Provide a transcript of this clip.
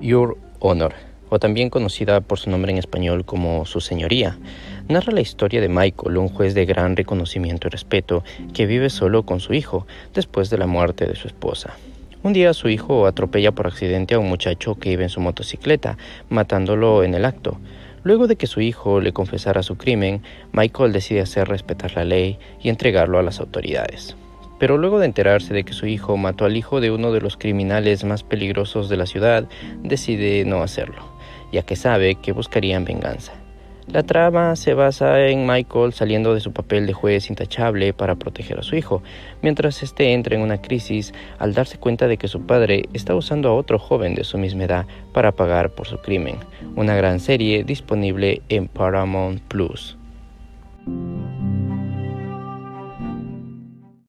Your Honor, o también conocida por su nombre en español como Su Señoría, narra la historia de Michael, un juez de gran reconocimiento y respeto, que vive solo con su hijo después de la muerte de su esposa. Un día su hijo atropella por accidente a un muchacho que iba en su motocicleta, matándolo en el acto. Luego de que su hijo le confesara su crimen, Michael decide hacer respetar la ley y entregarlo a las autoridades. Pero luego de enterarse de que su hijo mató al hijo de uno de los criminales más peligrosos de la ciudad, decide no hacerlo, ya que sabe que buscarían venganza. La trama se basa en Michael saliendo de su papel de juez intachable para proteger a su hijo, mientras éste entra en una crisis al darse cuenta de que su padre está usando a otro joven de su misma edad para pagar por su crimen. Una gran serie disponible en Paramount Plus.